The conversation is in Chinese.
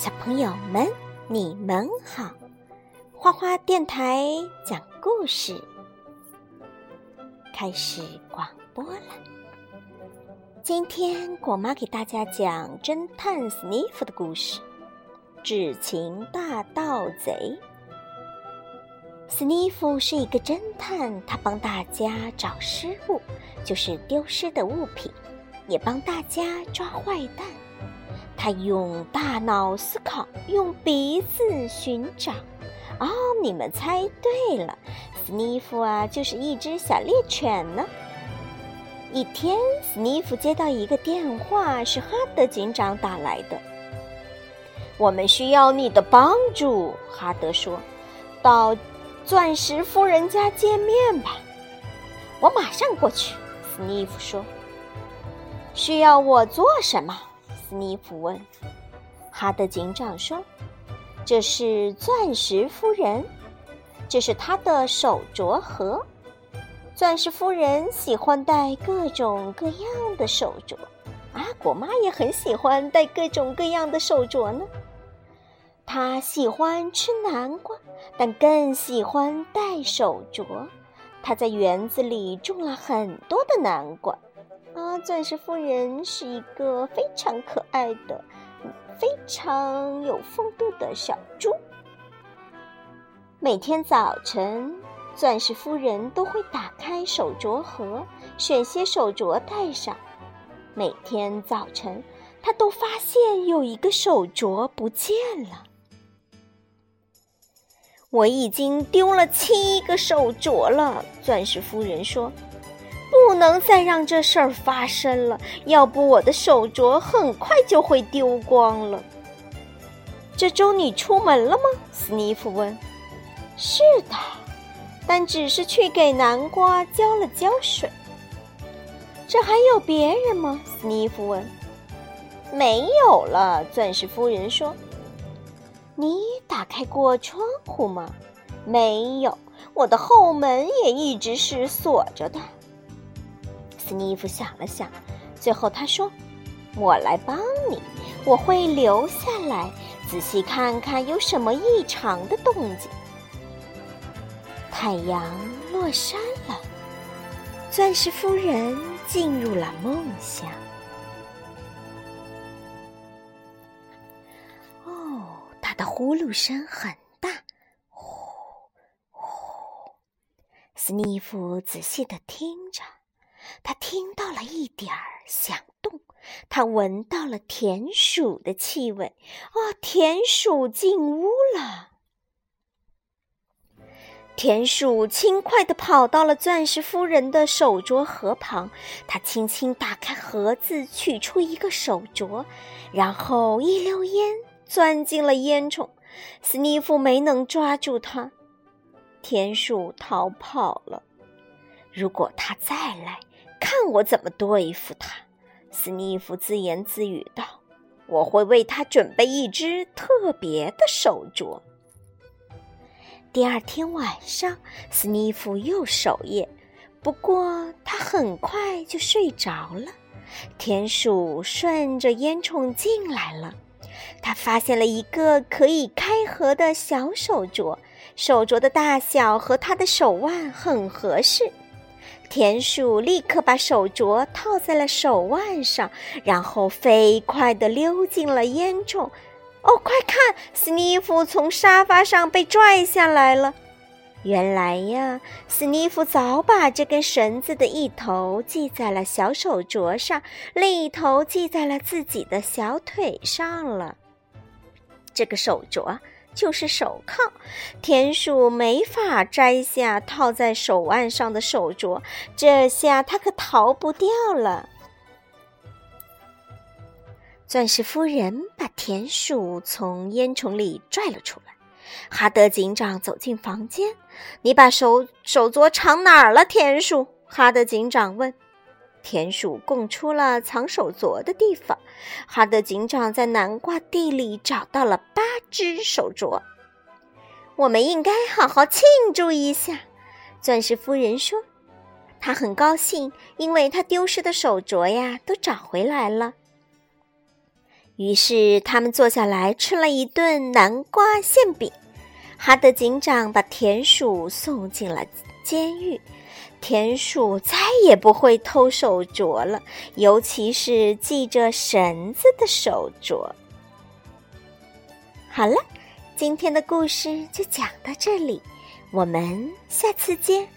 小朋友们，你们好！花花电台讲故事开始广播了。今天果妈给大家讲侦探斯尼夫的故事，《智情大盗贼》。斯尼夫是一个侦探，他帮大家找失物，就是丢失的物品，也帮大家抓坏蛋。他用大脑思考，用鼻子寻找。哦，你们猜对了，斯尼夫啊，就是一只小猎犬呢。一天，斯尼夫接到一个电话，是哈德警长打来的。我们需要你的帮助，哈德说。到钻石夫人家见面吧。我马上过去，斯尼夫说。需要我做什么？斯尼夫问：“哈德警长说，这是钻石夫人，这是她的手镯盒。钻石夫人喜欢戴各种各样的手镯，阿，果妈也很喜欢戴各种各样的手镯呢。她喜欢吃南瓜，但更喜欢戴手镯。她在园子里种了很多的南瓜。”啊，钻石夫人是一个非常可爱的、非常有风度的小猪。每天早晨，钻石夫人都会打开手镯盒，选些手镯戴上。每天早晨，她都发现有一个手镯不见了。我已经丢了七个手镯了，钻石夫人说。不能再让这事儿发生了，要不我的手镯很快就会丢光了。这周你出门了吗？斯尼夫问。是的，但只是去给南瓜浇了浇水。这还有别人吗？斯尼夫问。没有了，钻石夫人说。你打开过窗户吗？没有，我的后门也一直是锁着的。斯尼夫想了想，最后他说：“我来帮你，我会留下来，仔细看看有什么异常的动静。”太阳落山了，钻石夫人进入了梦乡。哦，她的呼噜声很大，呼呼。斯尼夫仔细的听。他听到了一点儿响动，他闻到了田鼠的气味。哦，田鼠进屋了。田鼠轻快地跑到了钻石夫人的手镯盒旁，他轻轻打开盒子，取出一个手镯，然后一溜烟钻进了烟囱。斯尼夫没能抓住它，田鼠逃跑了。如果他再来，看我怎么对付他，斯尼夫自言自语道：“我会为他准备一只特别的手镯。”第二天晚上，斯尼夫又守夜，不过他很快就睡着了。田鼠顺着烟囱进来了，他发现了一个可以开合的小手镯，手镯的大小和他的手腕很合适。田鼠立刻把手镯套在了手腕上，然后飞快地溜进了烟囱。哦，快看，斯尼夫从沙发上被拽下来了。原来呀，斯尼夫早把这根绳子的一头系在了小手镯上，另一头系在了自己的小腿上了。这个手镯。就是手铐，田鼠没法摘下套在手腕上的手镯，这下他可逃不掉了。钻石夫人把田鼠从烟囱里拽了出来。哈德警长走进房间：“你把手手镯藏哪儿了？”田鼠哈德警长问。田鼠供出了藏手镯的地方。哈德警长在南瓜地里找到了八只手镯。我们应该好好庆祝一下，钻石夫人说。她很高兴，因为她丢失的手镯呀都找回来了。于是他们坐下来吃了一顿南瓜馅饼。哈德警长把田鼠送进了监狱，田鼠再也不会偷手镯了，尤其是系着绳子的手镯。好了，今天的故事就讲到这里，我们下次见。